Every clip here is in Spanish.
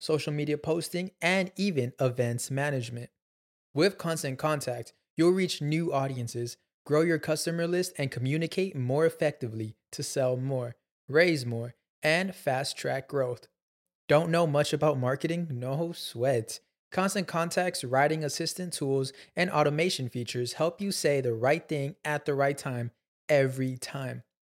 social media posting, and even events management. With Constant Contact, you'll reach new audiences, grow your customer list, and communicate more effectively to sell more, raise more, and fast track growth. Don't know much about marketing? No sweat. Constant Contact's writing assistant tools and automation features help you say the right thing at the right time every time.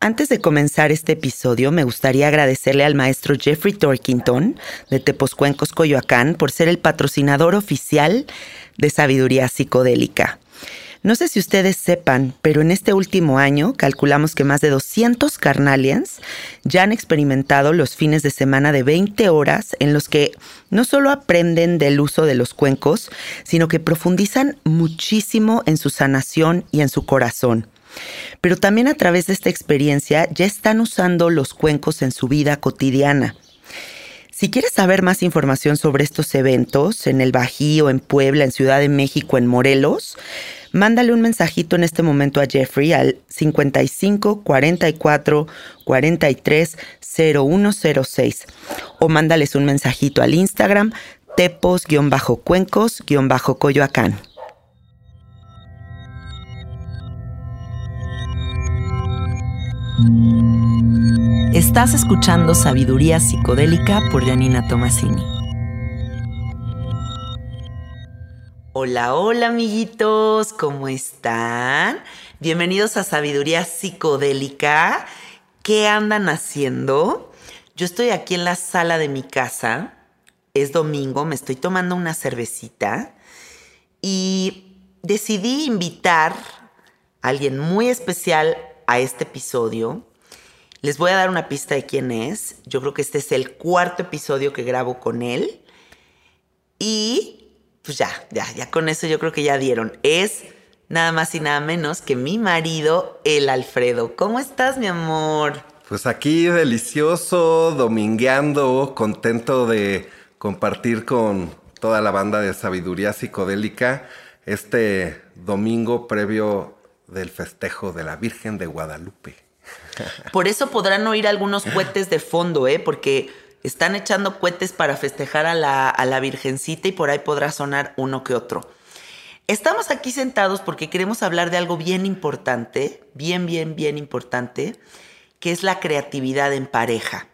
Antes de comenzar este episodio, me gustaría agradecerle al maestro Jeffrey Torkington de Tepozcuencos, Coyoacán, por ser el patrocinador oficial de Sabiduría Psicodélica. No sé si ustedes sepan, pero en este último año calculamos que más de 200 carnalians ya han experimentado los fines de semana de 20 horas en los que no solo aprenden del uso de los cuencos, sino que profundizan muchísimo en su sanación y en su corazón. Pero también a través de esta experiencia ya están usando los cuencos en su vida cotidiana. Si quieres saber más información sobre estos eventos en el Bajío, en Puebla, en Ciudad de México, en Morelos, mándale un mensajito en este momento a Jeffrey al 55 44 43 0106 o mándales un mensajito al Instagram tepos-cuencos-coyoacán. Estás escuchando Sabiduría Psicodélica por Janina Tomasini. Hola, hola amiguitos, ¿cómo están? Bienvenidos a Sabiduría Psicodélica. ¿Qué andan haciendo? Yo estoy aquí en la sala de mi casa. Es domingo, me estoy tomando una cervecita y decidí invitar a alguien muy especial a este episodio. Les voy a dar una pista de quién es. Yo creo que este es el cuarto episodio que grabo con él. Y pues ya, ya, ya con eso yo creo que ya dieron. Es nada más y nada menos que mi marido, el Alfredo. ¿Cómo estás, mi amor? Pues aquí delicioso, domingueando, contento de compartir con toda la banda de sabiduría psicodélica este domingo previo del festejo de la Virgen de Guadalupe. Por eso podrán oír algunos cohetes de fondo, ¿eh? Porque están echando cohetes para festejar a la, a la Virgencita y por ahí podrá sonar uno que otro. Estamos aquí sentados porque queremos hablar de algo bien importante, bien, bien, bien importante, que es la creatividad en pareja.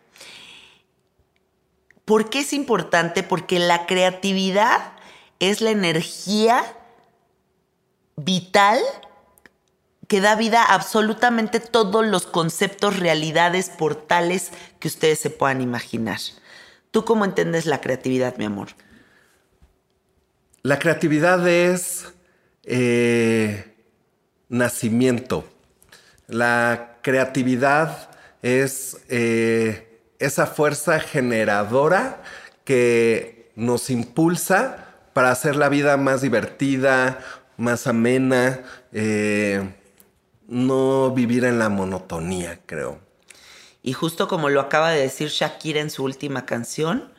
¿Por qué es importante? Porque la creatividad es la energía vital que da vida a absolutamente todos los conceptos, realidades, portales que ustedes se puedan imaginar. ¿Tú cómo entiendes la creatividad, mi amor? La creatividad es eh, nacimiento. La creatividad es eh, esa fuerza generadora que nos impulsa para hacer la vida más divertida, más amena, eh, no vivir en la monotonía, creo. Y justo como lo acaba de decir Shakira en su última canción,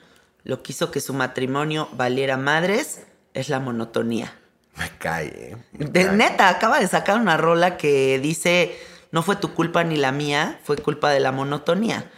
lo que hizo que su matrimonio valiera madres es la monotonía. Me cae. ¿eh? de neta, acaba de sacar una rola que dice, no fue tu culpa ni la mía, fue culpa de la monotonía.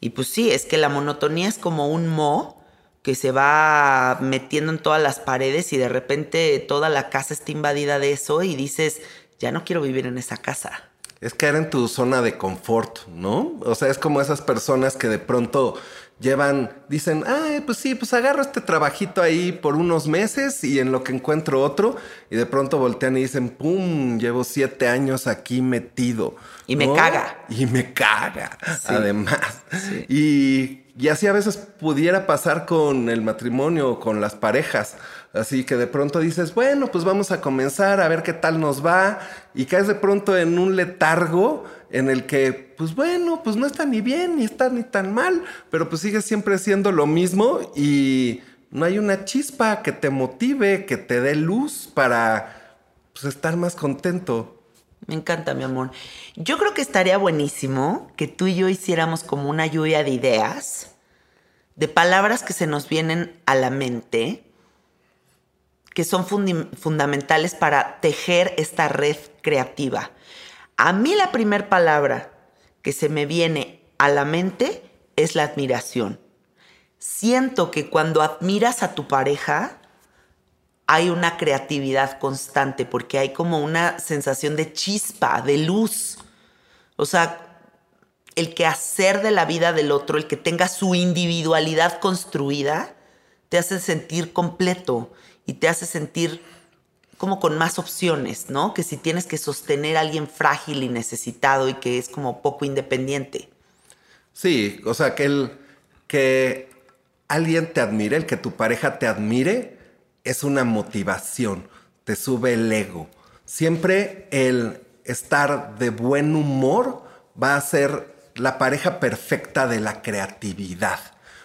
Y pues sí, es que la monotonía es como un mo que se va metiendo en todas las paredes y de repente toda la casa está invadida de eso y dices, ya no quiero vivir en esa casa. Es caer en tu zona de confort, ¿no? O sea, es como esas personas que de pronto llevan, dicen, ay, pues sí, pues agarro este trabajito ahí por unos meses y en lo que encuentro otro, y de pronto voltean y dicen, pum, llevo siete años aquí metido. Y me caga. Y me caga, además. Y, y así a veces pudiera pasar con el matrimonio o con las parejas. Así que de pronto dices, bueno, pues vamos a comenzar a ver qué tal nos va. Y caes de pronto en un letargo en el que, pues bueno, pues no está ni bien, ni está ni tan mal, pero pues sigue siempre siendo lo mismo y no hay una chispa que te motive, que te dé luz para pues, estar más contento. Me encanta, mi amor. Yo creo que estaría buenísimo que tú y yo hiciéramos como una lluvia de ideas, de palabras que se nos vienen a la mente que son fundamentales para tejer esta red creativa. A mí la primera palabra que se me viene a la mente es la admiración. Siento que cuando admiras a tu pareja hay una creatividad constante porque hay como una sensación de chispa, de luz. O sea, el que hacer de la vida del otro, el que tenga su individualidad construida, te hace sentir completo y te hace sentir como con más opciones, ¿no? Que si tienes que sostener a alguien frágil y necesitado y que es como poco independiente. Sí, o sea, que, el, que alguien te admire, el que tu pareja te admire, es una motivación, te sube el ego. Siempre el estar de buen humor va a ser la pareja perfecta de la creatividad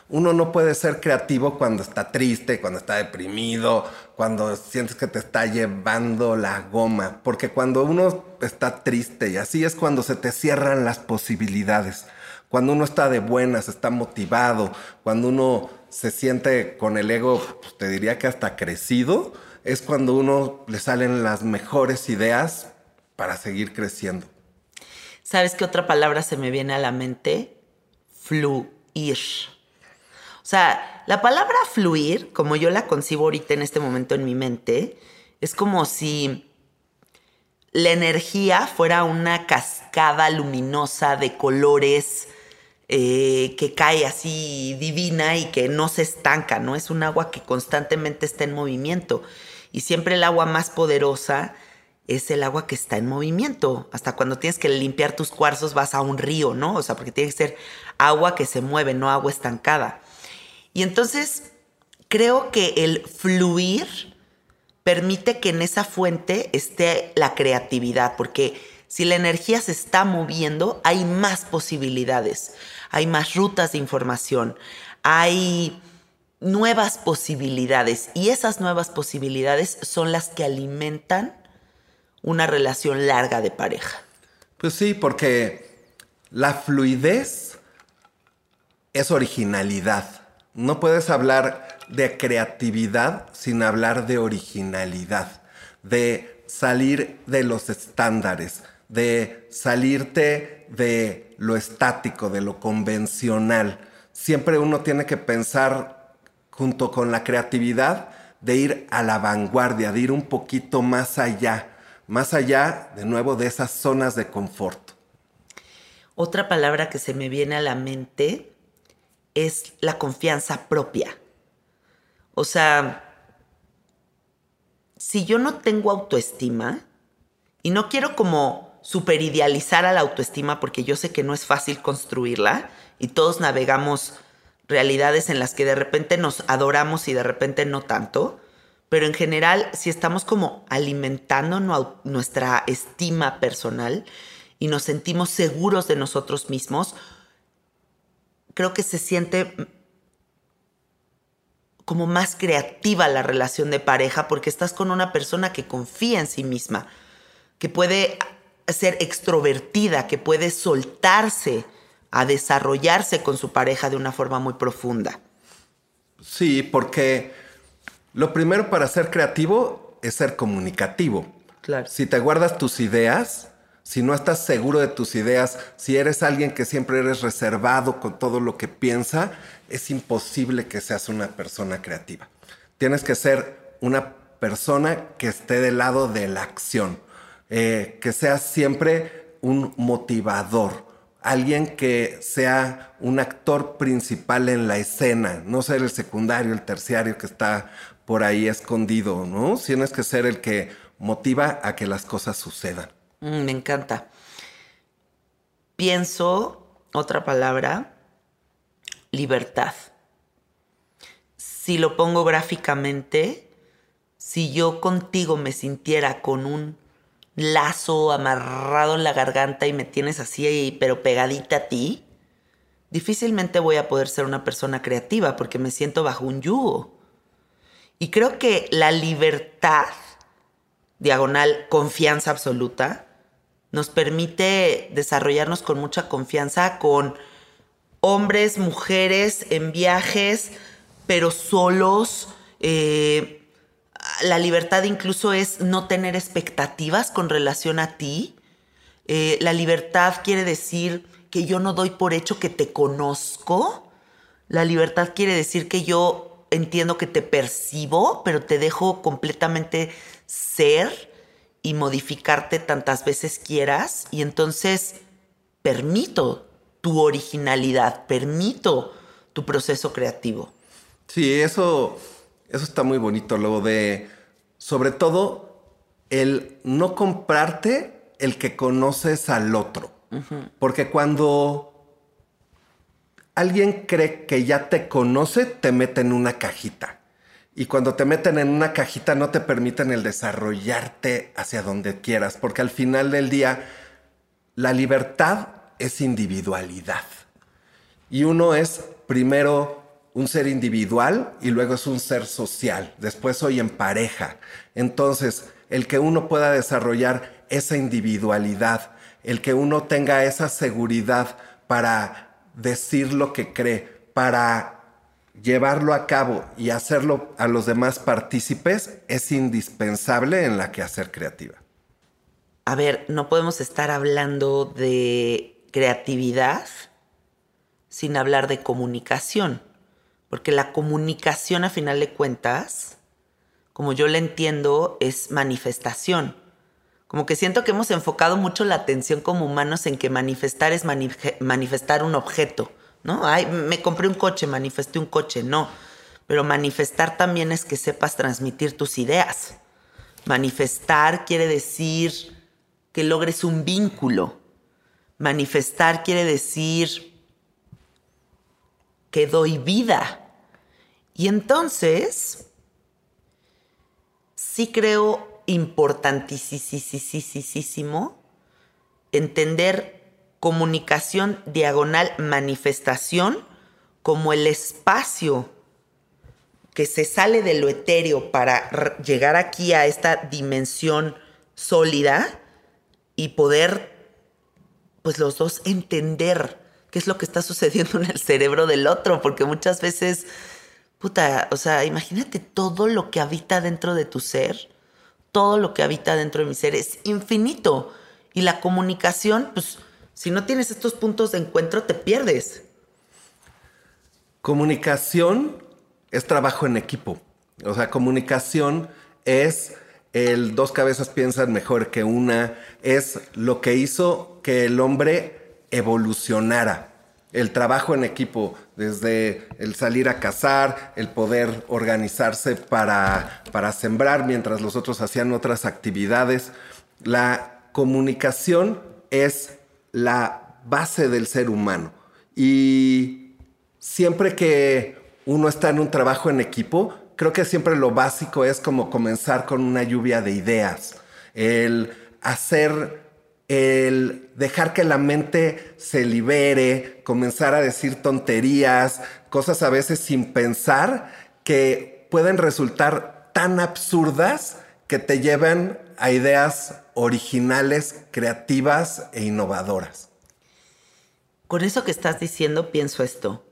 uno no puede ser creativo cuando está triste, cuando está deprimido, cuando sientes que te está llevando la goma, porque cuando uno está triste y así es cuando se te cierran las posibilidades. Cuando uno está de buenas, está motivado, cuando uno se siente con el ego, pues, te diría que hasta crecido, es cuando uno le salen las mejores ideas para seguir creciendo. ¿Sabes qué otra palabra se me viene a la mente? Fluir. O sea, la palabra fluir, como yo la concibo ahorita en este momento en mi mente, es como si la energía fuera una cascada luminosa de colores eh, que cae así divina y que no se estanca, ¿no? Es un agua que constantemente está en movimiento. Y siempre el agua más poderosa es el agua que está en movimiento. Hasta cuando tienes que limpiar tus cuarzos vas a un río, ¿no? O sea, porque tiene que ser agua que se mueve, no agua estancada. Y entonces creo que el fluir permite que en esa fuente esté la creatividad, porque si la energía se está moviendo, hay más posibilidades, hay más rutas de información, hay nuevas posibilidades y esas nuevas posibilidades son las que alimentan una relación larga de pareja. Pues sí, porque la fluidez es originalidad. No puedes hablar de creatividad sin hablar de originalidad, de salir de los estándares, de salirte de lo estático, de lo convencional. Siempre uno tiene que pensar junto con la creatividad de ir a la vanguardia, de ir un poquito más allá, más allá de nuevo de esas zonas de confort. Otra palabra que se me viene a la mente es la confianza propia. O sea, si yo no tengo autoestima, y no quiero como superidealizar a la autoestima porque yo sé que no es fácil construirla y todos navegamos realidades en las que de repente nos adoramos y de repente no tanto, pero en general si estamos como alimentando nuestra estima personal y nos sentimos seguros de nosotros mismos, creo que se siente como más creativa la relación de pareja porque estás con una persona que confía en sí misma, que puede ser extrovertida, que puede soltarse a desarrollarse con su pareja de una forma muy profunda. Sí, porque lo primero para ser creativo es ser comunicativo. Claro. Si te guardas tus ideas, si no estás seguro de tus ideas, si eres alguien que siempre eres reservado con todo lo que piensa, es imposible que seas una persona creativa. Tienes que ser una persona que esté del lado de la acción, eh, que seas siempre un motivador, alguien que sea un actor principal en la escena, no ser el secundario, el terciario que está por ahí escondido, ¿no? Tienes que ser el que motiva a que las cosas sucedan. Mm, me encanta. Pienso, otra palabra, libertad. Si lo pongo gráficamente, si yo contigo me sintiera con un lazo amarrado en la garganta y me tienes así, pero pegadita a ti, difícilmente voy a poder ser una persona creativa porque me siento bajo un yugo. Y creo que la libertad, diagonal, confianza absoluta, nos permite desarrollarnos con mucha confianza con hombres, mujeres, en viajes, pero solos. Eh, la libertad incluso es no tener expectativas con relación a ti. Eh, la libertad quiere decir que yo no doy por hecho que te conozco. La libertad quiere decir que yo entiendo que te percibo, pero te dejo completamente ser y modificarte tantas veces quieras. Y entonces permito tu originalidad, permito tu proceso creativo. Sí, eso, eso está muy bonito, lo de, sobre todo, el no comprarte el que conoces al otro. Porque cuando alguien cree que ya te conoce, te mete en una cajita. Y cuando te meten en una cajita no te permiten el desarrollarte hacia donde quieras, porque al final del día la libertad es individualidad. Y uno es primero un ser individual y luego es un ser social. Después soy en pareja. Entonces, el que uno pueda desarrollar esa individualidad, el que uno tenga esa seguridad para decir lo que cree, para llevarlo a cabo y hacerlo a los demás partícipes, es indispensable en la quehacer creativa. A ver, no podemos estar hablando de creatividad sin hablar de comunicación. Porque la comunicación, a final de cuentas, como yo la entiendo, es manifestación. Como que siento que hemos enfocado mucho la atención como humanos en que manifestar es manifestar un objeto, ¿no? Ay, me compré un coche, manifesté un coche, no. Pero manifestar también es que sepas transmitir tus ideas. Manifestar quiere decir que logres un vínculo, Manifestar quiere decir que doy vida. Y entonces, sí creo importantísimo entender comunicación diagonal manifestación como el espacio que se sale de lo etéreo para llegar aquí a esta dimensión sólida y poder pues los dos entender qué es lo que está sucediendo en el cerebro del otro, porque muchas veces, puta, o sea, imagínate todo lo que habita dentro de tu ser, todo lo que habita dentro de mi ser es infinito. Y la comunicación, pues, si no tienes estos puntos de encuentro, te pierdes. Comunicación es trabajo en equipo. O sea, comunicación es el dos cabezas piensan mejor que una, es lo que hizo que el hombre evolucionara. el trabajo en equipo, desde el salir a cazar, el poder organizarse para, para sembrar mientras los otros hacían otras actividades. La comunicación es la base del ser humano. Y siempre que uno está en un trabajo en equipo, creo que siempre lo básico es como comenzar con una lluvia de ideas, el hacer el dejar que la mente se libere, comenzar a decir tonterías, cosas a veces sin pensar que pueden resultar tan absurdas que te llevan a ideas originales, creativas e innovadoras. Con eso que estás diciendo pienso esto.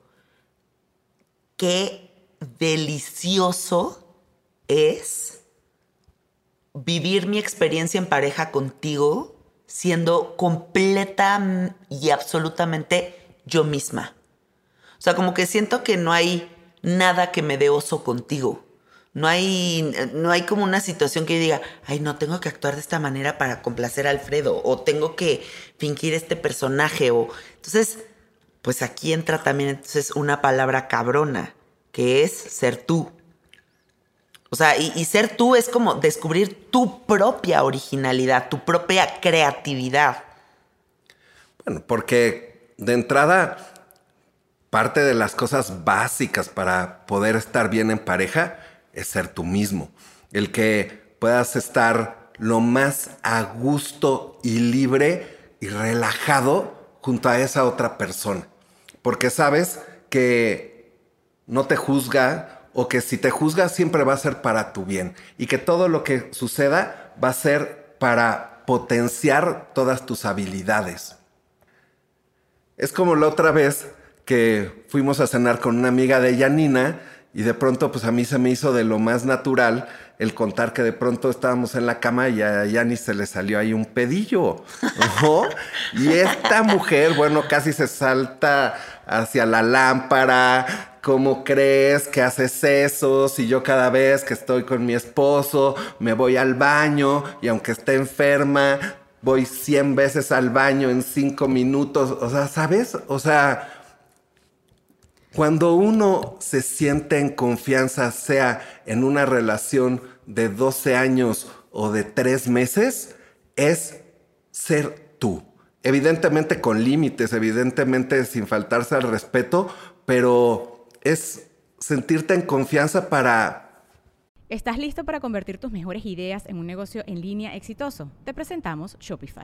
Qué delicioso es vivir mi experiencia en pareja contigo siendo completa y absolutamente yo misma. O sea, como que siento que no hay nada que me dé oso contigo. No hay, no hay como una situación que yo diga, ay, no, tengo que actuar de esta manera para complacer a Alfredo, o tengo que fingir este personaje, o... Entonces, pues aquí entra también entonces una palabra cabrona, que es ser tú. O sea, y, ser tú es como descubrir tu propia originalidad, tu propia creatividad. Bueno, porque de entrada, parte de las cosas básicas para poder estar bien en pareja es ser tú mismo. El que puedas estar lo más a gusto y libre y relajado junto a esa otra persona. Porque sabes que no te juzga, o que si te juzgas siempre va a ser para tu bien y que todo lo que suceda va a ser para potenciar todas tus habilidades. Es como la otra vez que fuimos a cenar con una amiga de Yanina y de pronto pues a mí se me hizo de lo más natural el contar que de pronto estábamos en la cama y a Yani se le salió ahí un pedillo. Y esta mujer, bueno, casi se salta hacia la lámpara, ¿cómo crees que haces eso? Si yo cada vez que estoy con mi esposo me voy al baño y aunque esté enferma, voy 100 veces al baño en 5 minutos. O sea, ¿sabes? O sea, cuando uno se siente en confianza, sea en una relación de 12 años o de 3 meses, es ser tú. Evidentemente con límites, evidentemente sin faltarse al respeto, pero es sentirte en confianza para... ¿Estás listo para convertir tus mejores ideas en un negocio en línea exitoso? Te presentamos Shopify.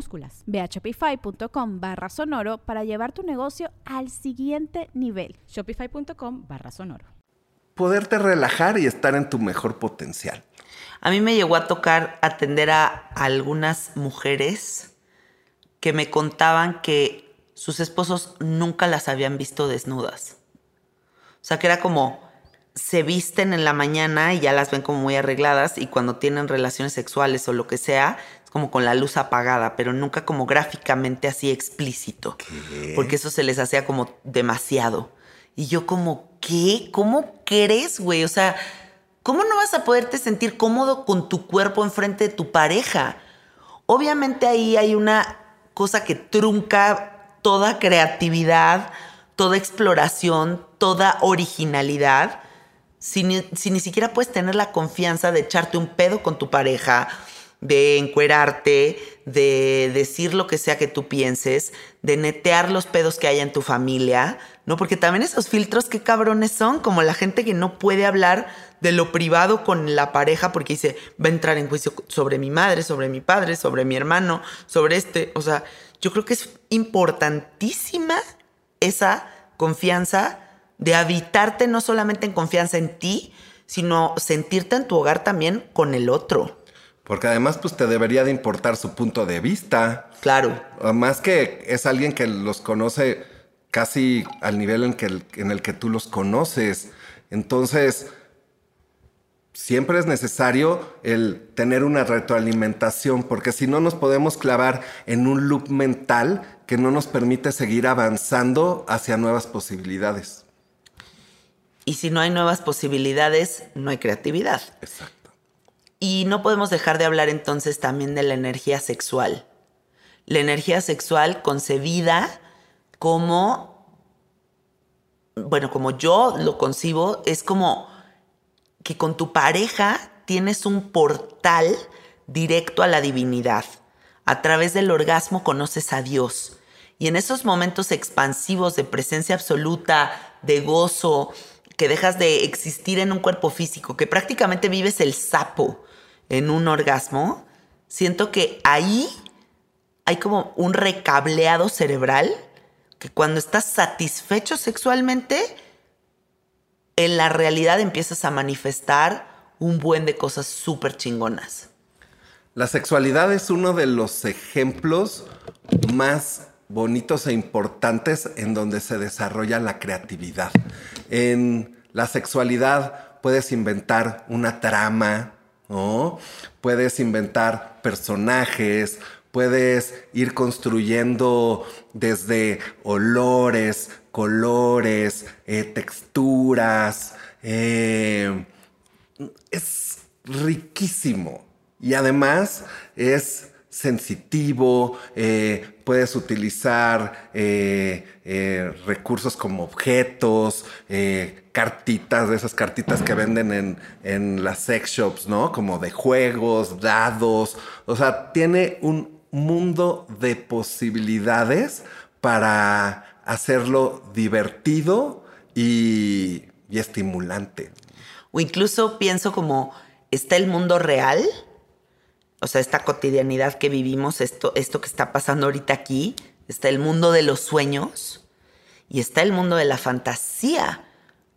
minúsculas Ve a shopify.com barra sonoro para llevar tu negocio al siguiente nivel. Shopify.com barra sonoro. Poderte relajar y estar en tu mejor potencial. A mí me llegó a tocar atender a algunas mujeres que me contaban que sus esposos nunca las habían visto desnudas. O sea, que era como se visten en la mañana y ya las ven como muy arregladas y cuando tienen relaciones sexuales o lo que sea, como con la luz apagada, pero nunca como gráficamente así explícito. Porque eso se les hacía como demasiado. Y yo como, ¿qué? ¿Cómo crees, güey? O sea, ¿cómo no vas a poderte sentir cómodo con tu cuerpo enfrente de tu pareja? Obviamente ahí hay una cosa que trunca toda creatividad, toda exploración, toda originalidad. Si ni, si ni siquiera puedes tener la confianza de echarte un pedo con tu pareja, de encuerarte, de decir lo que sea que tú pienses, de netear los pedos que haya en tu familia, ¿no? Porque también esos filtros, qué cabrones son, como la gente que no puede hablar de lo privado con la pareja porque dice, va a entrar en juicio sobre mi madre, sobre mi padre, sobre mi hermano, sobre este. O sea, yo creo que es importantísima esa confianza de habitarte no solamente en confianza en ti, sino sentirte en tu hogar también con el otro. Porque además, pues te debería de importar su punto de vista. Claro. Más que es alguien que los conoce casi al nivel en, que en el que tú los conoces. Entonces, siempre es necesario el tener una retroalimentación, porque si no nos podemos clavar en un loop mental que no nos permite seguir avanzando hacia nuevas posibilidades. Y si no hay nuevas posibilidades, no hay creatividad. Exacto. Y no podemos dejar de hablar entonces también de la energía sexual. La energía sexual concebida como, bueno, como yo lo concibo, es como que con tu pareja tienes un portal directo a la divinidad. A través del orgasmo conoces a Dios. Y en esos momentos expansivos de presencia absoluta, de gozo, que dejas de existir en un cuerpo físico, que prácticamente vives el sapo en un orgasmo, siento que ahí hay como un recableado cerebral que cuando estás satisfecho sexualmente, en la realidad empiezas a manifestar un buen de cosas súper chingonas. La sexualidad es uno de los ejemplos más bonitos e importantes en donde se desarrolla la creatividad. En la sexualidad puedes inventar una trama, ¿no? Puedes inventar personajes, puedes ir construyendo desde olores, colores, eh, texturas. Eh, es riquísimo y además es sensitivo, eh, puedes utilizar recursos como objetos, cartitas, de esas cartitas que venden en, en las sex shops, ¿no? Como de juegos, dados, o sea, tiene un mundo de posibilidades para hacerlo divertido y, estimulante. O incluso pienso como, ¿está el mundo real? O sea, esta cotidianidad que vivimos, esto, esto que está pasando ahorita aquí, está el mundo de los sueños y está el mundo de la fantasía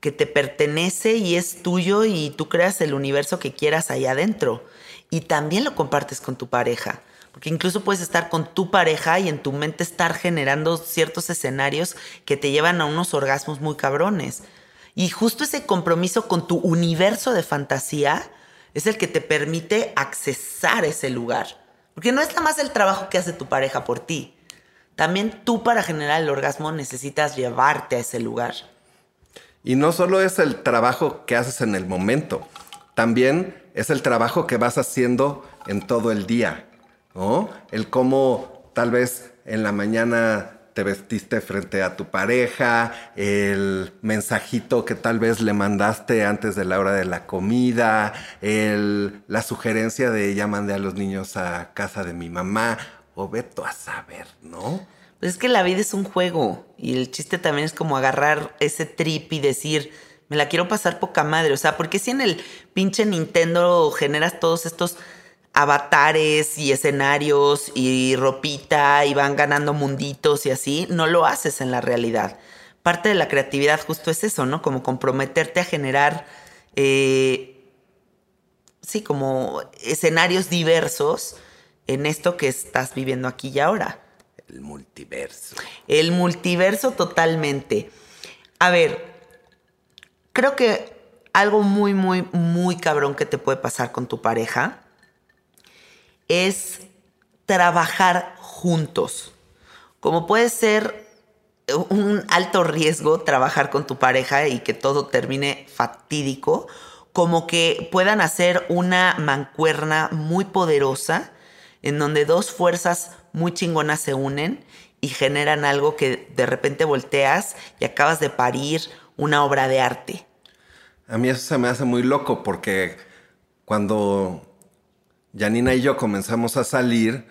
que te pertenece y es tuyo y tú creas el universo que quieras ahí adentro. Y también lo compartes con tu pareja. Porque incluso puedes estar con tu pareja y en tu mente estar generando ciertos escenarios que te llevan a unos orgasmos muy cabrones. Y justo ese compromiso con tu universo de fantasía es el que te permite accesar ese lugar. Porque no es nada más el trabajo que hace tu pareja por ti. También tú para generar el orgasmo necesitas llevarte a ese lugar. Y no solo es el trabajo que haces en el momento, también es el trabajo que vas haciendo en todo el día. ¿no? El cómo tal vez en la mañana te vestiste frente a tu pareja, el mensajito que tal vez le mandaste antes de la hora de la comida, la sugerencia de ya mandé a los niños a casa de mi mamá, o veto a saber, ¿no? Pues es que la vida es un juego y el chiste también es como agarrar ese trip y decir, me la quiero pasar poca madre, o sea, porque si en el pinche Nintendo generas todos estos avatares y escenarios y ropita y van ganando munditos y así, no lo haces en la realidad. Parte de la creatividad justo es eso, ¿no? Como comprometerte a generar, eh, sí, como escenarios diversos en esto que estás viviendo aquí y ahora. El multiverso. El multiverso totalmente. A ver, creo que algo muy, muy, muy cabrón que te puede pasar con tu pareja es trabajar juntos. Como puede ser un alto riesgo trabajar con tu pareja y que todo termine fatídico, como que puedan hacer una mancuerna muy poderosa en donde dos fuerzas muy chingonas se unen y generan algo que de repente volteas y acabas de parir una obra de arte. A mí eso se me hace muy loco porque cuando Janina y yo comenzamos a salir,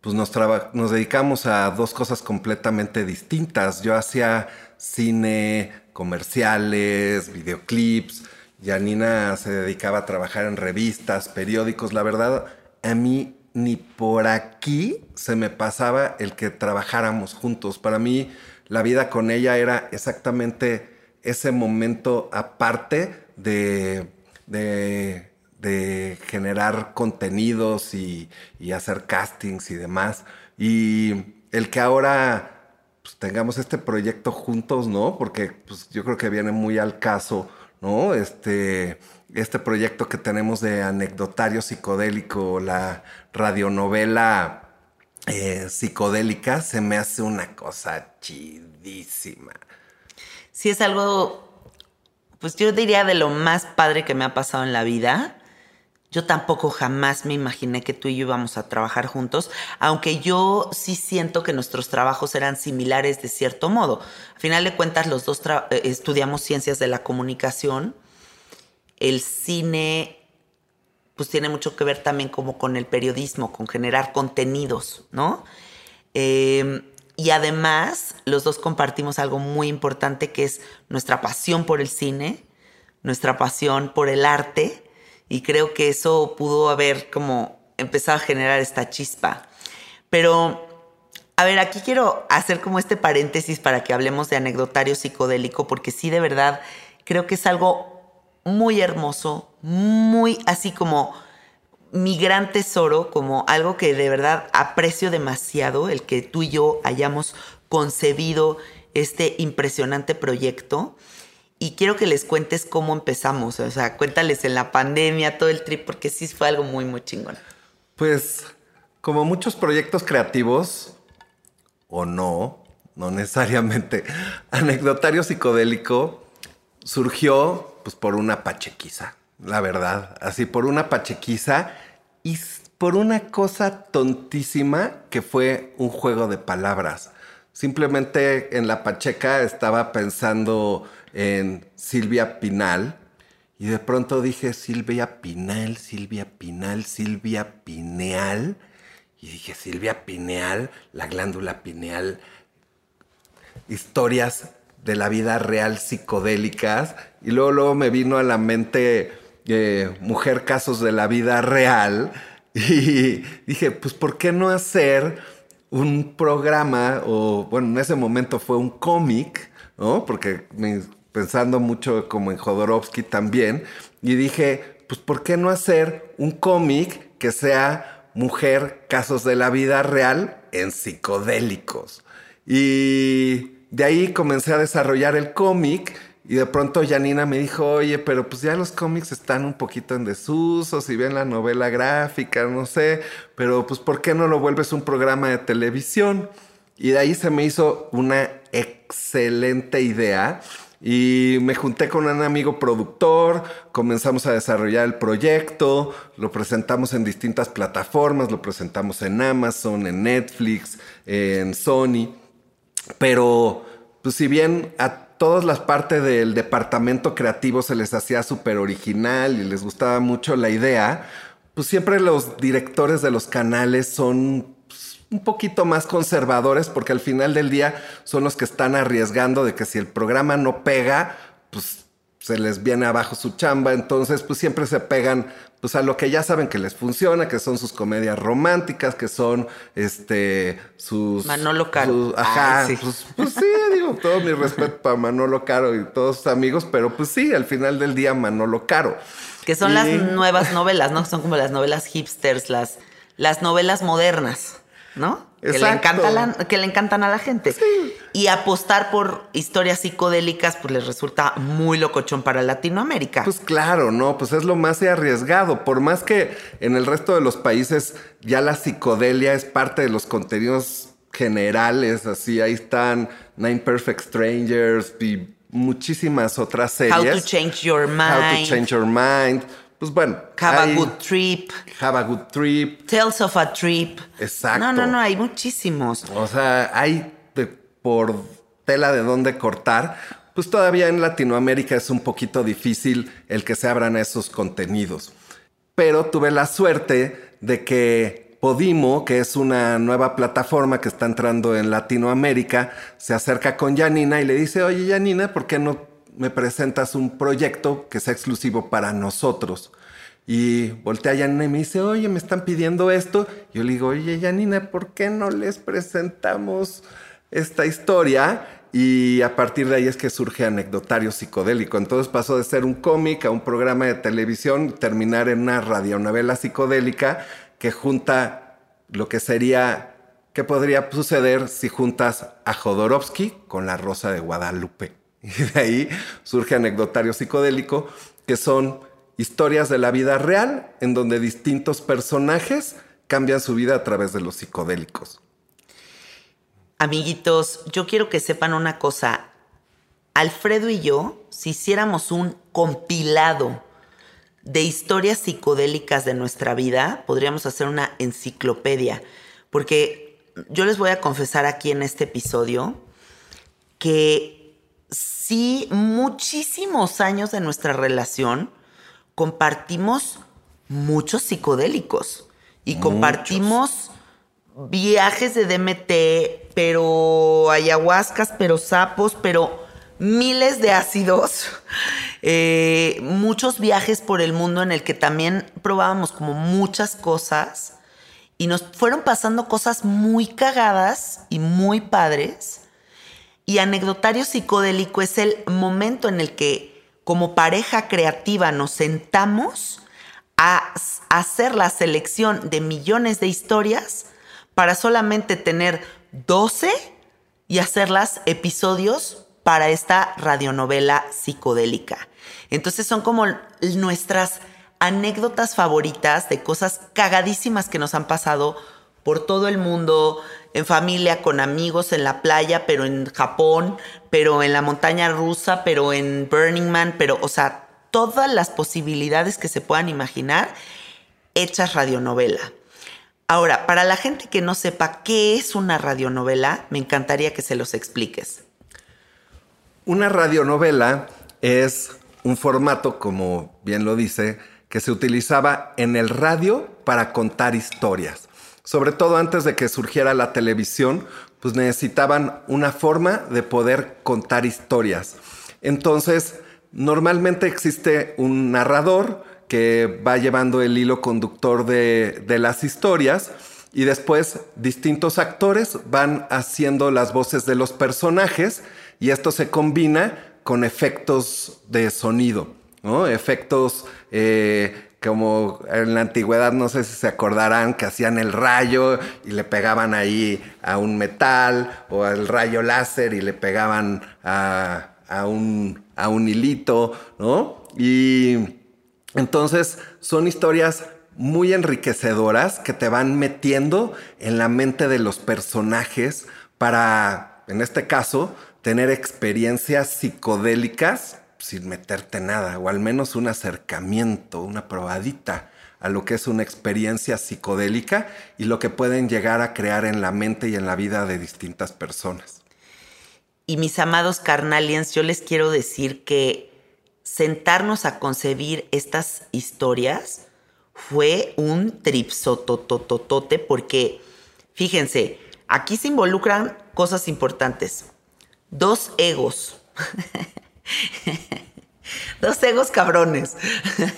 pues nos, nos dedicamos a dos cosas completamente distintas. Yo hacía cine, comerciales, videoclips. Janina se dedicaba a trabajar en revistas, periódicos. La verdad, a mí ni por aquí se me pasaba el que trabajáramos juntos. Para mí, la vida con ella era exactamente ese momento aparte de, de, generar contenidos y, y, hacer castings y demás. Y el que ahora pues, tengamos este proyecto juntos, ¿no? Porque pues, yo creo que viene muy al caso, ¿no? Este, este proyecto que tenemos de anecdotario psicodélico, la radionovela eh, psicodélica, se me hace una cosa chidísima. Sí, es algo, pues yo diría de lo más padre que me ha pasado en la vida. Yo tampoco jamás me imaginé que tú y yo íbamos a trabajar juntos, aunque yo sí siento que nuestros trabajos eran similares de cierto modo. Al final de cuentas, los dos eh, estudiamos ciencias de la comunicación. El cine pues tiene mucho que ver también como con el periodismo, con generar contenidos, ¿no? Em, y además, los dos compartimos algo muy importante que es nuestra pasión por el cine, nuestra pasión por el arte, y creo que eso pudo haber como empezado a generar esta chispa. Pero, a ver, aquí quiero hacer como este paréntesis para que hablemos de anecdotario psicodélico, porque sí, de verdad, creo que es algo muy hermoso, muy así como mi gran tesoro, como algo que de verdad aprecio demasiado, el que tú y yo hayamos concebido este impresionante proyecto. Y quiero que les cuentes cómo empezamos, o sea, cuéntales en la pandemia, todo el trip, porque sí fue algo muy, muy chingón. Pues, como muchos proyectos creativos, o no, no necesariamente, anecdotario psicodélico surgió pues por una pachequiza, la verdad, así por una pachequiza y por una cosa tontísima que fue un juego de palabras. Simplemente en la pacheca estaba pensando en Silvia Pinal y de pronto dije Silvia Pinal, Silvia Pinal, Silvia Pineal. Y dije Silvia Pineal, la glándula pineal, historias de la vida real psicodélicas. Y luego, luego me vino a la mente eh, Mujer Casos de la Vida Real. Y dije, pues, ¿por qué no hacer un programa? O, bueno, en ese momento fue un cómic, ¿no? Porque pensando mucho como en Jodorowsky también. Y dije, pues, ¿por qué no hacer un cómic que sea Mujer Casos de la Vida Real en psicodélicos? Y de ahí comencé a desarrollar el cómic y de pronto Janina me dijo, oye, pero pues ya los cómics están un poquito en desuso, si ven la novela gráfica, no sé, pero pues ¿por qué no lo vuelves un programa de televisión? Y de ahí se me hizo una excelente idea y me junté con un amigo productor, comenzamos a desarrollar el proyecto, lo presentamos en distintas plataformas, lo presentamos en Amazon, en Netflix, en Sony. Pero, pues si bien a todas las partes del departamento creativo se les hacía súper original y les gustaba mucho la idea, pues siempre los directores de los canales son pues, un poquito más conservadores porque al final del día son los que están arriesgando de que si el programa no pega, pues se les viene abajo su chamba, entonces pues siempre se pegan pues a lo que ya saben que les funciona, que son sus comedias románticas, que son este sus Manolo Caro. ajá, Pues, pues, sí, digo, todo mi respeto para Manolo Caro y todos sus amigos, pero pues sí, al final del día Manolo Caro. Que son las nuevas novelas, ¿no? Son como las novelas hipsters, las, las novelas modernas, ¿no? Que le, encanta que le encantan a la gente. Y apostar por historias psicodélicas, pues les resulta muy locochón para Latinoamérica. Pues claro, no, pues es lo más arriesgado. Por más que en el resto de los países ya la psicodelia es parte de los contenidos generales, así ahí están Nine Perfect Strangers y muchísimas otras series. How to Change Your Mind. How to Change Your Mind pues bueno. Have a good trip. Have a good trip. Tales of a trip. Exacto. No, no, no, hay muchísimos. O sea, hay por tela de dónde cortar. Pues todavía en Latinoamérica es un poquito difícil el que se abran esos contenidos. Pero tuve la suerte de que Podimo, que es una nueva plataforma que está entrando en Latinoamérica, se acerca con Janina y le dice, oye Janina, ¿por qué no me presentas un proyecto que sea exclusivo para nosotros. Y voltea a Janina y me dice, oye, me están pidiendo esto. Yo le digo, oye, Janina, ¿por qué no les presentamos esta historia? Y a partir de ahí es que surge Anecdotario Psicodélico. Entonces pasó de ser un cómic a un programa de televisión terminar en una radionovela psicodélica que junta lo que sería, ¿qué podría suceder si juntas a Jodorowsky con la Rosa de Guadalupe? Y de ahí surge Anecdotario Psicodélico, que son historias de la vida real en donde distintos personajes cambian su vida a través de los psicodélicos. Amiguitos, yo quiero que sepan una cosa. Alfredo y yo, si hiciéramos un compilado de historias psicodélicas de nuestra vida, podríamos hacer una enciclopedia. Porque yo les voy a confesar aquí en este episodio que sí, muchísimos años de nuestra relación compartimos muchos psicodélicos y compartimos viajes de DMT, pero ayahuascas, pero sapos, pero miles de ácidos, eh, muchos viajes por el mundo en el que también probábamos como muchas cosas y nos fueron pasando cosas muy cagadas y muy padres. Y anecdotario psicodélico es el momento en el que como pareja creativa nos sentamos a hacer la selección de millones de historias para solamente tener 12 y hacerlas episodios para esta radionovela psicodélica. Entonces son como nuestras anécdotas favoritas de cosas cagadísimas que nos han pasado por todo el mundo, en familia, con amigos, en la playa, pero en Japón, pero en la montaña rusa, pero en Burning Man, pero, o sea, todas las posibilidades que se puedan imaginar hechas radionovela. Ahora, para la gente que no sepa qué es una radionovela, me encantaría que se los expliques. Una radionovela es un formato, como bien lo dice, que se utilizaba en el radio para contar historias. Sobre todo antes de que surgiera la televisión, pues necesitaban una forma de poder contar historias. Entonces, normalmente existe un narrador que va llevando el hilo conductor de, las historias y después distintos actores van haciendo las voces de los personajes y esto se combina con efectos de sonido. Efectos eh, como en la antigüedad, no sé si se acordarán, que hacían el rayo y le pegaban ahí a un metal o al rayo láser y le pegaban a, a, un, a un hilito, ¿no? Y entonces son historias muy enriquecedoras que te van metiendo en la mente de los personajes para, en este caso, tener experiencias psicodélicas sin meterte nada, o al menos un acercamiento, una probadita a lo que es una experiencia psicodélica y lo que pueden llegar a crear en la mente y en la vida de distintas personas. Y mis amados carnaliens, yo les quiero decir que sentarnos a concebir estas historias fue un tripsotototote porque, fíjense, aquí se involucran cosas importantes. Dos egos. Dos egos cabrones.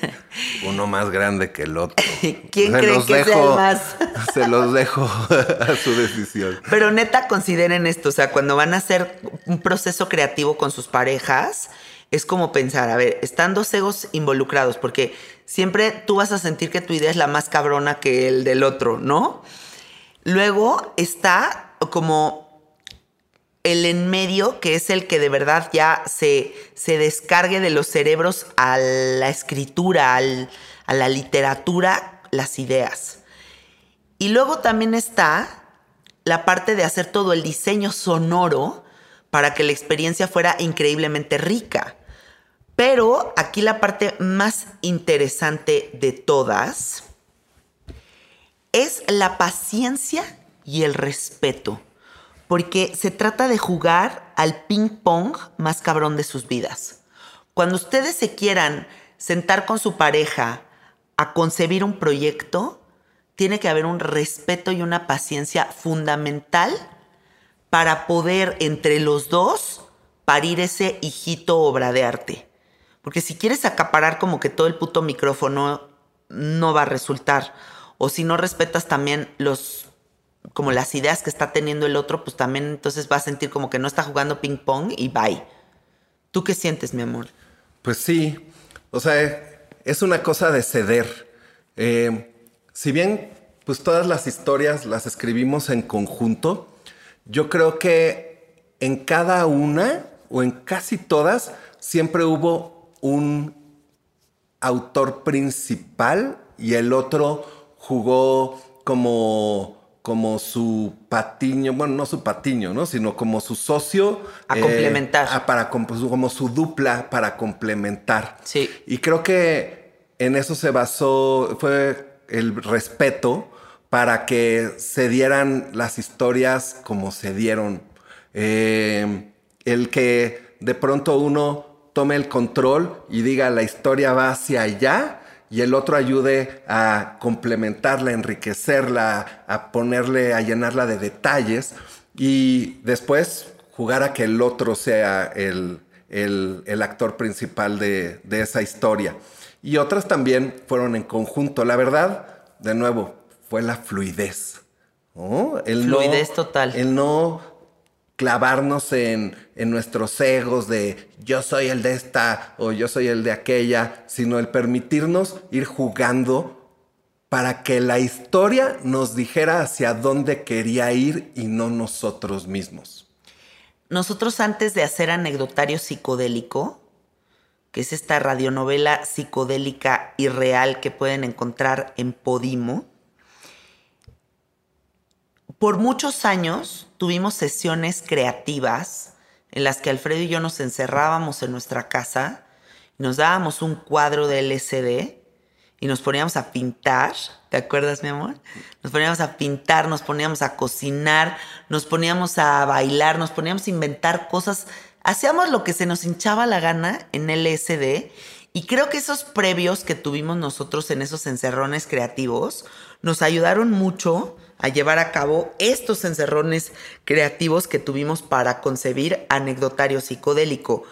Uno más grande que el otro. ¿Quién cree que sea el más? se los dejo a su decisión. Pero neta, consideren esto. O sea, cuando van a hacer un proceso creativo con sus parejas, es como pensar, a ver, están dos egos involucrados, porque siempre tú vas a sentir que tu idea es la más cabrona que el del otro, ¿no? Luego está como el en medio, que es el que de verdad ya se, se descargue de los cerebros a la escritura, a la literatura, las ideas. Y luego también está la parte de hacer todo el diseño sonoro para que la experiencia fuera increíblemente rica. Pero aquí la parte más interesante de todas es la paciencia y el respeto, porque se trata de jugar al ping pong más cabrón de sus vidas. Cuando ustedes se quieran sentar con su pareja a concebir un proyecto, tiene que haber un respeto y una paciencia fundamental para poder entre los dos parir ese hijito obra de arte. Porque si quieres acaparar como que todo el puto micrófono no va a resultar. O si no respetas también los como las ideas que está teniendo el otro, pues también entonces va a sentir como que no está jugando ping pong y bye. ¿Tú qué sientes, mi amor? Pues sí, o sea, es una cosa de ceder. Eh, si bien, pues todas las historias las escribimos en conjunto, yo creo que en cada una o en casi todas siempre hubo un autor principal y el otro jugó como como su patiño, bueno, no su patiño, ¿no? Sino como su socio. A complementar. para, como su dupla para complementar. Sí. Y creo que en eso se basó, fue el respeto para que se dieran las historias como se dieron. Eh, el que de pronto uno tome el control y diga la historia va hacia allá y el otro ayude a complementarla, a enriquecerla, a ponerle, a llenarla de detalles y después jugar a que el otro sea el, actor principal de, esa historia. Y otras también fueron en conjunto. La verdad, de nuevo, fue la fluidez. El fluidez total. El no clavarnos en, nuestros egos de yo soy el de esta o yo soy el de aquella, sino el permitirnos ir jugando para que la historia nos dijera hacia dónde quería ir y no nosotros mismos. Nosotros antes de hacer anecdotario psicodélico, que es esta radionovela psicodélica y real que pueden encontrar en Podimo, por muchos años tuvimos sesiones creativas en las que Alfredo y yo nos encerrábamos en nuestra casa, nos dábamos un cuadro de LCD y nos poníamos a pintar. ¿Te acuerdas, mi amor? Nos poníamos a pintar, nos poníamos a cocinar, nos poníamos a bailar, nos poníamos a inventar cosas. Hacíamos lo que se nos hinchaba la gana en LSD y creo que esos previos que tuvimos nosotros en esos encerrones creativos nos ayudaron mucho a llevar a cabo estos encerrones creativos que tuvimos para concebir anecdotario psicodélico.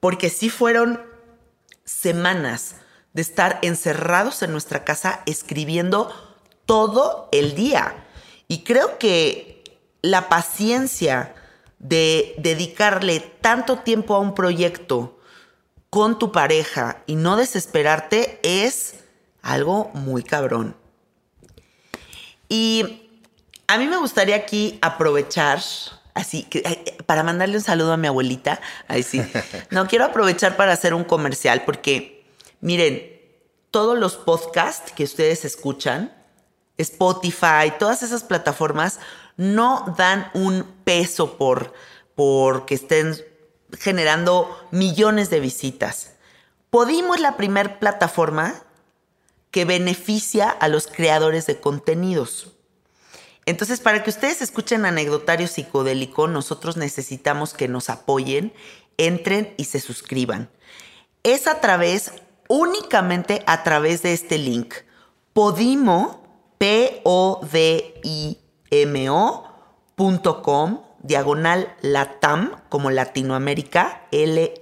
Porque sí fueron semanas de estar encerrados en nuestra casa escribiendo todo el día. Y creo que la paciencia de dedicarle tanto tiempo a un proyecto con tu pareja y no desesperarte es algo muy cabrón. Y a mí me gustaría aquí aprovechar, así, que, para mandarle un saludo a mi abuelita. Ahí sí. No, quiero aprovechar para hacer un comercial porque, miren, todos los podcasts que ustedes escuchan, Spotify, todas esas plataformas, no dan un peso por, por que estén generando millones de visitas. Podimo es la primera plataforma que beneficia a los creadores de contenidos. Entonces, para que ustedes escuchen anecdotario psicodélico, nosotros necesitamos que nos apoyen, entren y se suscriban. Es a través, únicamente a través de este link, podimo, p o d i m ocom diagonal latam, como Latinoamérica, L-A-T-A-M,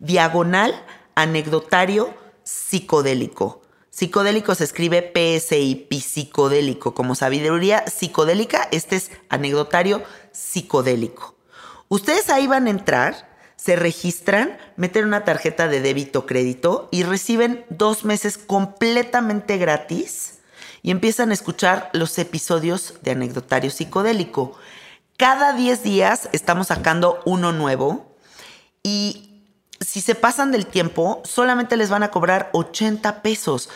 diagonal anecdotario psicodélico. Psicodélico se escribe PSI, psicodélico. Como sabiduría psicodélica, este es anecdotario psicodélico. Ustedes ahí van a entrar, se registran, meten una tarjeta de débito crédito y reciben dos meses completamente gratis y empiezan a escuchar los episodios de anecdotario psicodélico. Cada 10 días estamos sacando uno nuevo y si se pasan del tiempo, solamente les van a cobrar 80 pesos,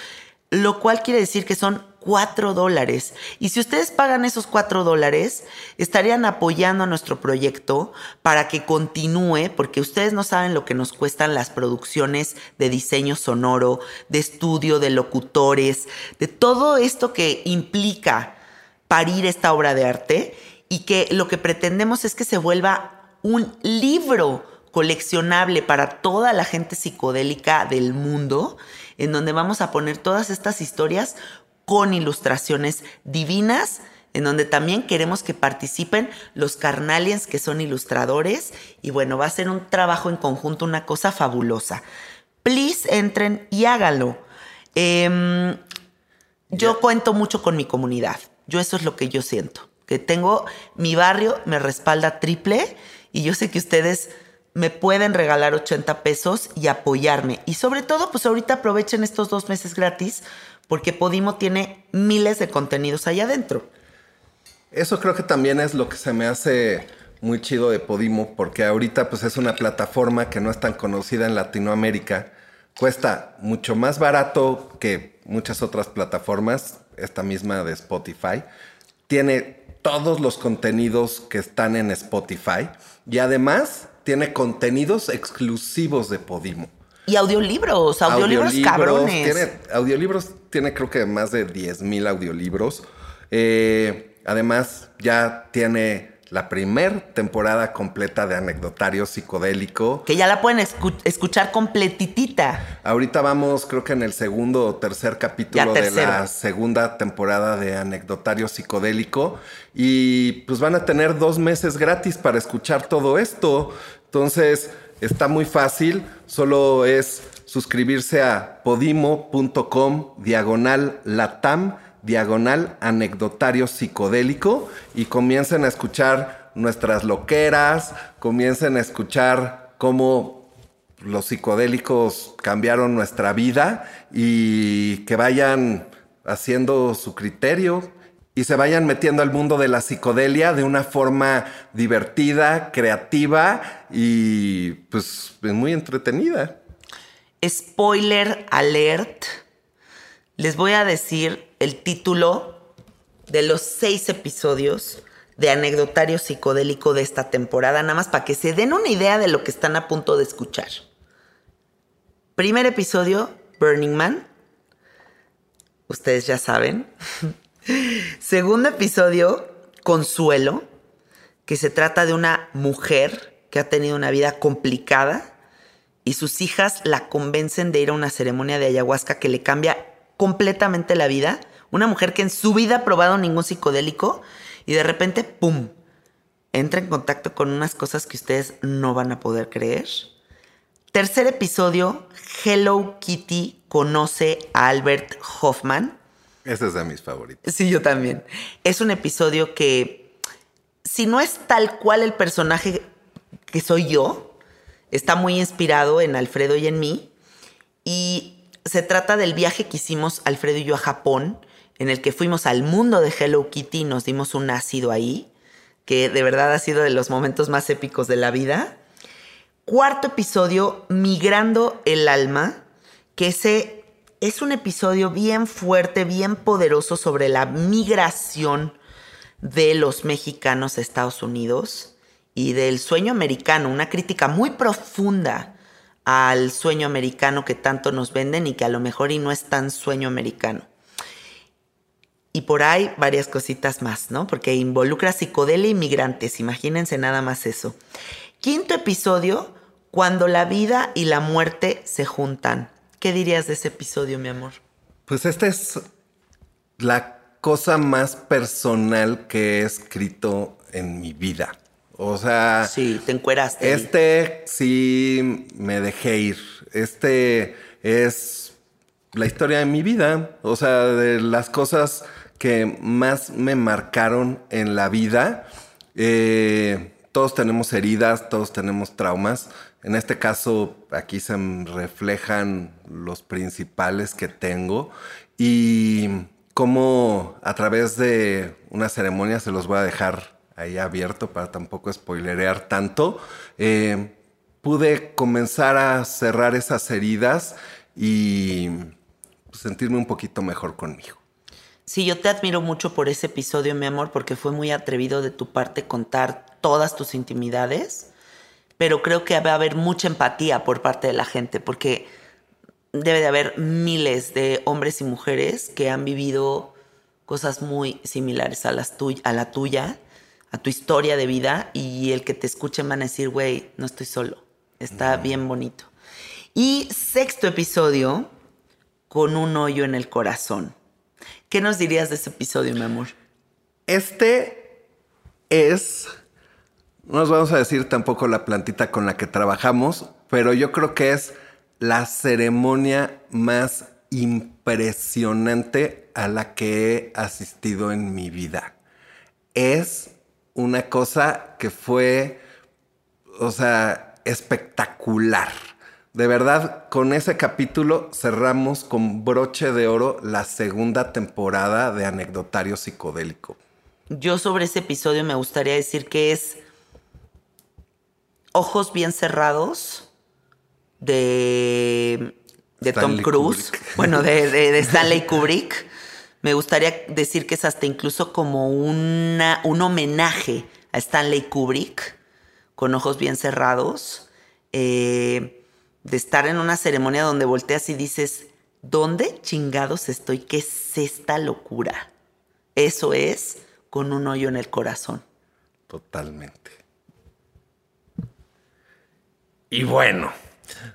lo cual quiere decir que son 4 dólares. Y si ustedes pagan esos 4 dólares, estarían apoyando a nuestro proyecto para que continúe, porque ustedes no saben lo que nos cuestan las producciones de diseño sonoro, de estudio, de locutores, de todo esto que implica parir esta obra de arte y que lo que pretendemos es que se vuelva un libro coleccionable para toda la gente psicodélica del mundo, en donde vamos a poner todas estas historias con ilustraciones divinas, en donde también queremos que participen los carnalians que son ilustradores y bueno, va a ser un trabajo en conjunto, una cosa fabulosa. please entren y háganlo. Em, yo cuento mucho con mi comunidad. Yo eso es lo que yo siento. Que tengo mi barrio, me respalda triple y yo sé que ustedes me pueden regalar 80 pesos y apoyarme. Y sobre todo, pues ahorita aprovechen estos dos meses gratis porque Podimo tiene miles de contenidos allá adentro. Eso creo que también es lo que se me hace muy chido de Podimo, porque ahorita pues es una plataforma que no es tan conocida en Latinoamérica. Cuesta mucho más barato que muchas otras plataformas, esta misma de Spotify. Tiene todos los contenidos que están en Spotify y además tiene contenidos exclusivos de Podimo. Y audiolibros, audiolibros, cabrones. Tiene, audiolibros tiene creo que más de 10 mil audiolibros. Eh, además, ya tiene la primer temporada completa de Anecdotario Psicodélico. Que ya la pueden escuchar completitita. Ahorita vamos, creo que en el segundo o tercer capítulo de la segunda temporada de Anecdotario Psicodélico. Y pues van a tener dos meses gratis para escuchar todo esto. Entonces, Está muy fácil, solo es suscribirse a podimo.com diagonal latam diagonal anecdotario psicodélico y comiencen a escuchar nuestras loqueras, comiencen a escuchar cómo los psicodélicos cambiaron nuestra vida y que vayan haciendo su criterio y se vayan metiendo al mundo de la psicodelia de una forma divertida, creativa y pues muy entretenida. Spoiler alert. Les voy a decir el título de los seis episodios de anecdotario psicodélico de esta temporada, nada más para que se den una idea de lo que están a punto de escuchar. Primer episodio, Burning Man. Ustedes ya saben. Segundo episodio, Consuelo, que se trata de una mujer que ha tenido una vida complicada y sus hijas la convencen de ir a una ceremonia de ayahuasca que le cambia completamente la vida. Una mujer que en su vida ha probado ningún psicodélico y de repente, ¡pum!, entra en contacto con unas cosas que ustedes no van a poder creer. Tercer episodio, Hello Kitty conoce a Albert Hoffman ese es de mis favoritos. Sí, yo también. Es un episodio que, si no es tal cual el personaje que soy yo, está muy inspirado en Alfredo y en mí. Y se trata del viaje que hicimos Alfredo y yo a Japón, en el que fuimos al mundo de Hello Kitty y nos dimos un ácido ahí, que de verdad ha sido de los momentos más épicos de la vida. Cuarto episodio, Migrando el Alma, que ese es un episodio bien fuerte, bien poderoso sobre la migración de los mexicanos a Estados Unidos y del sueño americano, una crítica muy profunda al sueño americano que tanto nos venden y que a lo mejor y no es tan sueño americano. Y por ahí varias cositas más, ¿no? Porque involucra psicodelia y migrantes, imagínense nada más eso. Quinto episodio, cuando la vida y la muerte se juntan. ¿Qué dirías de ese episodio, mi amor? Pues esta es la cosa más personal que he escrito en mi vida. O sea. Sí, te encueraste. Este sí me dejé ir. Este es la historia de mi vida. O sea, de las cosas que más me marcaron en la vida. Eh, todos tenemos heridas, todos tenemos traumas. En este caso, aquí se reflejan los principales que tengo y cómo a través de una ceremonia se los voy a dejar ahí abierto para tampoco spoilerear tanto. Eh, pude comenzar a cerrar esas heridas y sentirme un poquito mejor conmigo. Sí, yo te admiro mucho por ese episodio, mi amor, porque fue muy atrevido de tu parte contar todas tus intimidades pero creo que va a haber mucha empatía por parte de la gente, porque debe de haber miles de hombres y mujeres que han vivido cosas muy similares a, las a la tuya, a tu historia de vida, y el que te escuchen van a decir, güey, no estoy solo, está bien bonito. Y sexto episodio, con un hoyo en el corazón. ¿Qué nos dirías de ese episodio, mi amor? Este es no nos vamos a decir tampoco la plantita con la que trabajamos, pero yo creo que es la ceremonia más impresionante a la que he asistido en mi vida. Es una cosa que fue, o sea, espectacular. De verdad, con ese capítulo cerramos con broche de oro la segunda temporada de Anecdotario Psicodélico. Yo sobre ese episodio me gustaría decir que es Ojos bien cerrados de, de Tom Cruise, Kubrick. bueno, de, de- de Stanley Kubrick. Me gustaría decir que es hasta incluso como una, un homenaje a Stanley Kubrick, con ojos bien cerrados, eh, de estar en una ceremonia donde volteas y dices, ¿dónde chingados estoy? ¿Qué es esta locura? Eso es con un hoyo en el corazón. Totalmente. Y bueno,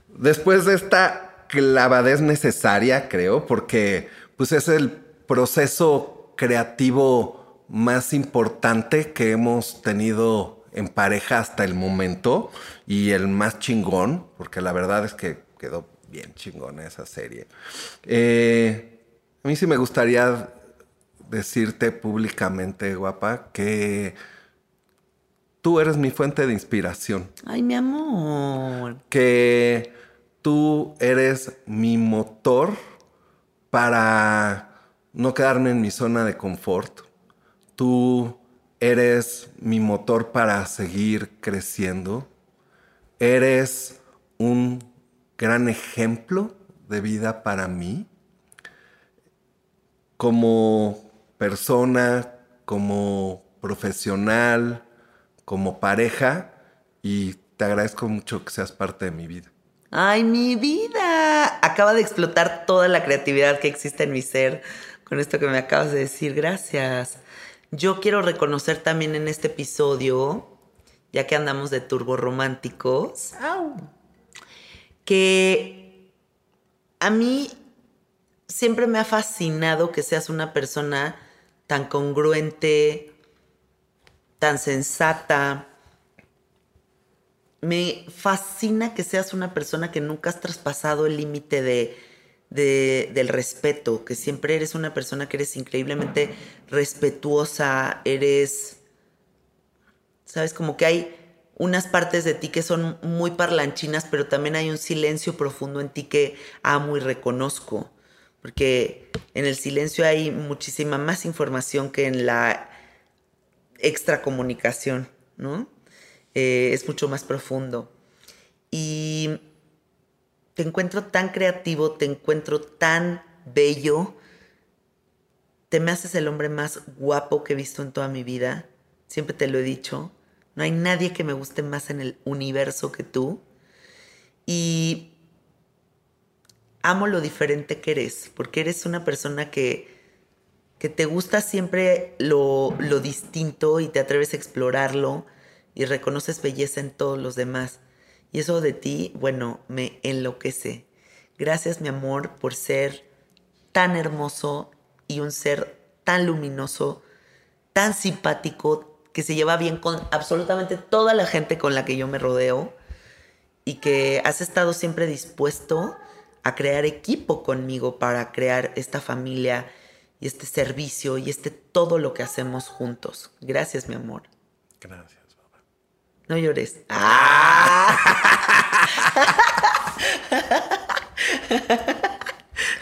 después de esta clavadez necesaria, creo, porque pues es el proceso creativo más importante que hemos tenido en pareja hasta el momento y el más chingón, porque la verdad es que quedó bien chingón esa serie. Eh, a mí sí me gustaría decirte públicamente, guapa, que tú eres mi fuente de inspiración, Ay, mi amor. que tú eres mi motor para no quedarme en mi zona de confort. Tú eres mi motor para seguir creciendo. Eres un gran ejemplo de vida para mí como persona, como profesional, como pareja y te agradezco mucho que seas parte de mi vida. Ay, mi vida. Acaba de explotar toda la creatividad que existe en mi ser con esto que me acabas de decir. Gracias. Yo quiero reconocer también en este episodio, ya que andamos de turbo románticos, que a mí siempre me ha fascinado que seas una persona tan congruente, tan sensata. Me fascina que seas una persona que nunca has traspasado el límite de, de- del respeto, que siempre eres una persona que eres increíblemente respetuosa, eres, sabes, como que hay unas partes de ti que son muy parlanchinas, pero también hay un silencio profundo en ti que amo y reconozco, porque en el silencio hay muchísima más información que en la extracomunicación, ¿no? Eh, es mucho más profundo. Y te encuentro tan creativo, te encuentro tan bello, te me haces el hombre más guapo que he visto en toda mi vida, siempre te lo he dicho, no hay nadie que me guste más en el universo que tú. Y amo lo diferente que eres, porque eres una persona que, que te gusta siempre lo, lo distinto y te atreves a explorarlo y reconoces belleza en todos los demás. Y eso de ti, bueno, me enloquece. Gracias, mi amor, por ser tan hermoso y un ser tan luminoso, tan simpático, que se lleva bien con absolutamente toda la gente con la que yo me rodeo y que has estado siempre dispuesto a crear equipo conmigo para crear esta familia y este servicio y este todo lo que hacemos juntos. Gracias, mi amor. Gracias, papá. No llores. ¡Ah!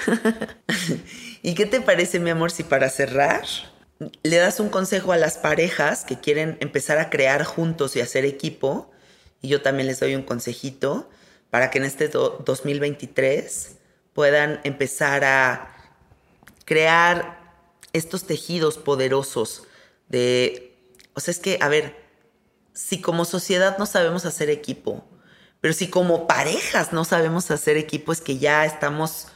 ¿Y qué te parece, mi amor, si para cerrar le das un consejo a las parejas que quieren empezar a crear juntos y hacer equipo? Y yo también les doy un consejito para que en este do- 2023 puedan empezar a crear estos tejidos poderosos de... O sea, es que, a ver, si como sociedad no sabemos hacer equipo, pero si como parejas no sabemos hacer equipo, es que ya estamos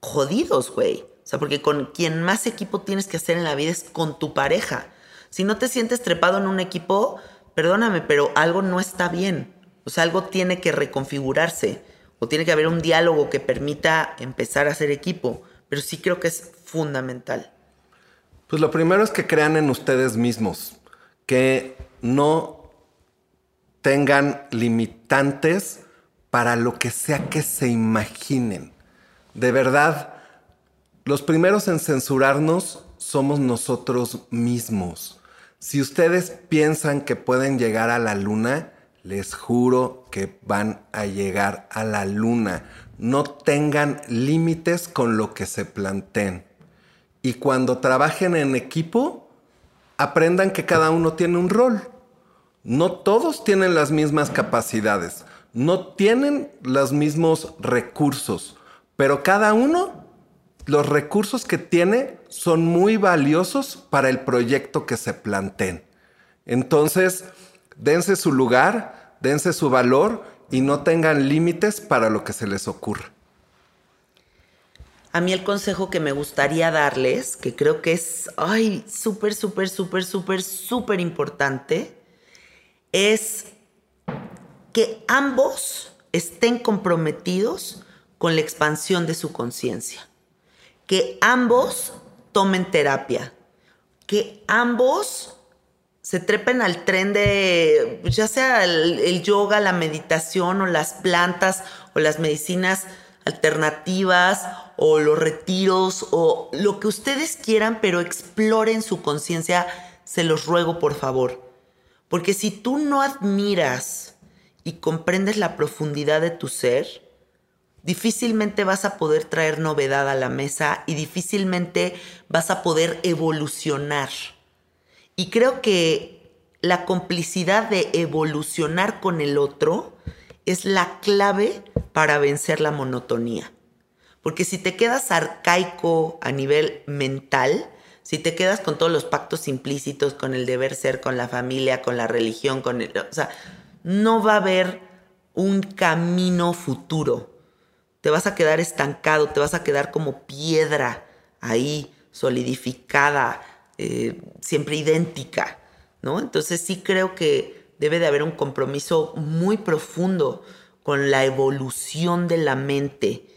jodidos, güey. O sea, porque con quien más equipo tienes que hacer en la vida es con tu pareja. Si no te sientes trepado en un equipo, perdóname, pero algo no está bien. O sea, algo tiene que reconfigurarse. O tiene que haber un diálogo que permita empezar a hacer equipo. Pero sí creo que es fundamental. Pues lo primero es que crean en ustedes mismos, que no tengan limitantes para lo que sea que se imaginen. De verdad, los primeros en censurarnos somos nosotros mismos. Si ustedes piensan que pueden llegar a la luna, les juro que van a llegar a la luna. No tengan límites con lo que se planteen. Y cuando trabajen en equipo, aprendan que cada uno tiene un rol. No todos tienen las mismas capacidades, no tienen los mismos recursos, pero cada uno, los recursos que tiene son muy valiosos para el proyecto que se planteen. Entonces, dense su lugar, dense su valor y no tengan límites para lo que se les ocurra. A mí el consejo que me gustaría darles, que creo que es, súper, súper, súper, súper, súper importante, es que ambos estén comprometidos con la expansión de su conciencia, que ambos tomen terapia, que ambos se trepen al tren de, ya sea el, yoga, la meditación o las plantas o las medicinas alternativas o los retiros o lo que ustedes quieran, pero exploren su conciencia, se los ruego por favor. Porque si tú no admiras y comprendes la profundidad de tu ser, difícilmente vas a poder traer novedad a la mesa y difícilmente vas a poder evolucionar. Y creo que la complicidad de evolucionar con el otro es la clave para vencer la monotonía. Porque si te quedas arcaico a nivel mental, si te quedas con todos los pactos implícitos, con el deber ser, con la familia, con la religión, con el, o sea, no va a haber un camino futuro. Te vas a quedar estancado, te vas a quedar como piedra ahí, solidificada, eh, siempre idéntica, ¿no? Entonces sí creo que debe de haber un compromiso muy profundo con la evolución de la mente.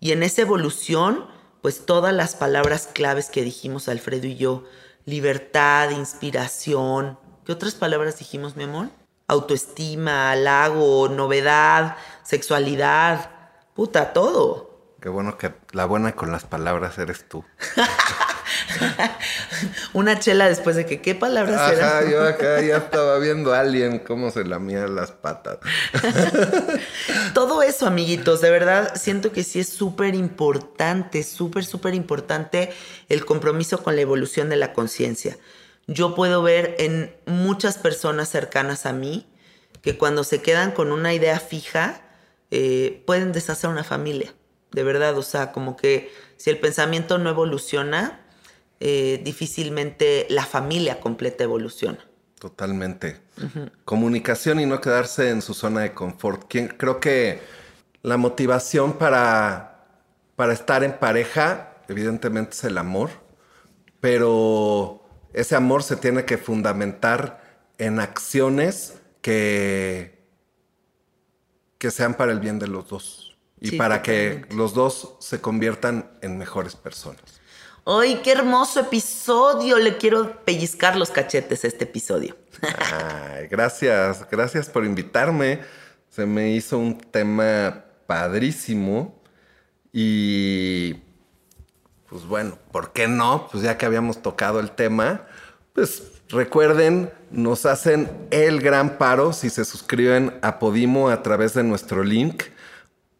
Y en esa evolución, pues todas las palabras claves que dijimos Alfredo y yo, libertad, inspiración, ¿qué otras palabras dijimos, mi amor? Autoestima, halago, novedad, sexualidad, puta, todo. Qué bueno que la buena con las palabras eres tú. Una chela después de que, ¿qué palabras Ajá, yo acá ya estaba viendo a alguien cómo se lamía las patas. Todo eso, amiguitos, de verdad, siento que sí es súper importante, súper, súper importante el compromiso con la evolución de la conciencia. Yo puedo ver en muchas personas cercanas a mí que cuando se quedan con una idea fija, eh, pueden deshacer una familia, de verdad, o sea, como que si el pensamiento no evoluciona, eh, difícilmente la familia completa evoluciona. Totalmente. Comunicación y no quedarse en su zona de confort. Creo que la motivación para, para estar en pareja, evidentemente, es el amor, pero ese amor se tiene que fundamentar en acciones que, que sean para el bien de los dos y para que los dos se conviertan en mejores personas. ¡Ay, qué hermoso episodio! Le quiero pellizcar los cachetes a este episodio. Ay, gracias, gracias por invitarme. Se me hizo un tema padrísimo y pues bueno, ¿por qué no? Pues ya que habíamos tocado el tema, pues recuerden, nos hacen el gran paro si se suscriben a Podimo a través de nuestro link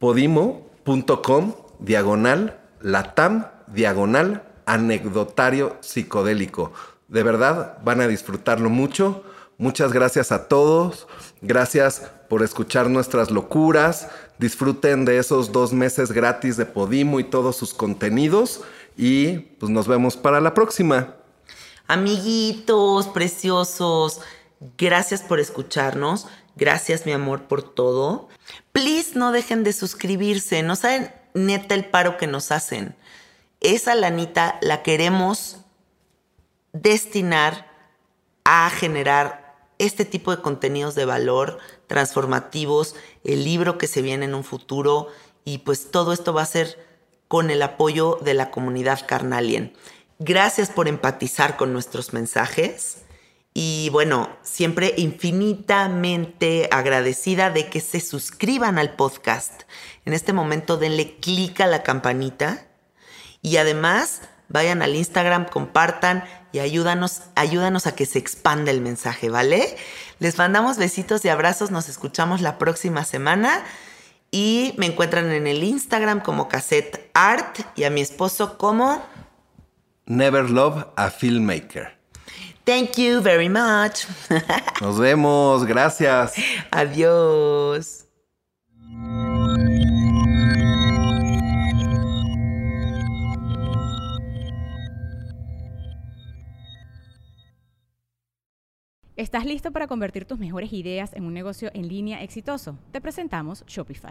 podimo.com diagonal latam diagonal anecdotario psicodélico. De verdad, van a disfrutarlo mucho. Muchas gracias a todos. Gracias por escuchar nuestras locuras. Disfruten de esos dos meses gratis de Podimo y todos sus contenidos. Y pues nos vemos para la próxima. Amiguitos preciosos, gracias por escucharnos. Gracias, mi amor, por todo. Please no dejen de suscribirse. No saben neta el paro que nos hacen esa lanita la queremos destinar a generar este tipo de contenidos de valor transformativos, el libro que se viene en un futuro y pues todo esto va a ser con el apoyo de la comunidad Carnalien. Gracias por empatizar con nuestros mensajes Y bueno, siempre infinitamente agradecida de que se suscriban al podcast. En este momento denle clic a la campanita y además vayan al Instagram, compartan y ayúdanos, a que se expanda el mensaje, ¿vale? Les mandamos besitos y abrazos, nos escuchamos la próxima semana y me encuentran en el Instagram como Cassette Art y a mi esposo como Never Love a Filmmaker. Thank you very much. Nos vemos, gracias. Adiós. ¿Estás listo para convertir tus mejores ideas en un negocio en línea exitoso? Te presentamos Shopify.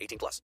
18 plus.